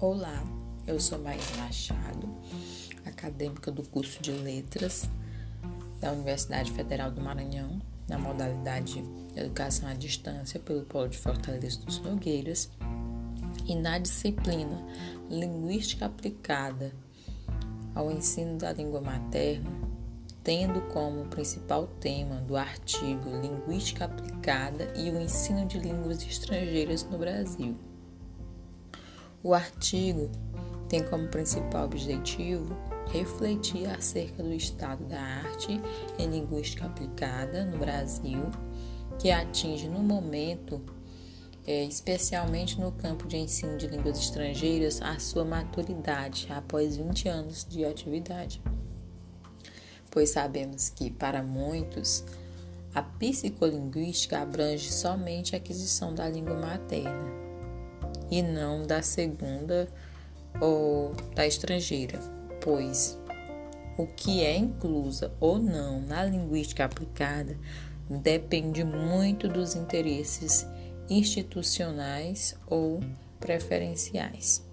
Olá, eu sou Maíra Machado, acadêmica do curso de Letras da Universidade Federal do Maranhão, na modalidade Educação à Distância pelo Polo de Fortaleza dos Nogueiras, e na disciplina Linguística Aplicada ao Ensino da Língua Materna, tendo como principal tema do artigo Linguística Aplicada e o Ensino de Línguas Estrangeiras no Brasil. O artigo tem como principal objetivo refletir acerca do estado da arte em linguística aplicada no Brasil, que atinge no momento, é, especialmente no campo de ensino de línguas estrangeiras, a sua maturidade após 20 anos de atividade. Pois sabemos que, para muitos, a psicolinguística abrange somente a aquisição da língua materna e não da segunda ou da estrangeira, pois o que é inclusa ou não na linguística aplicada depende muito dos interesses institucionais ou preferenciais.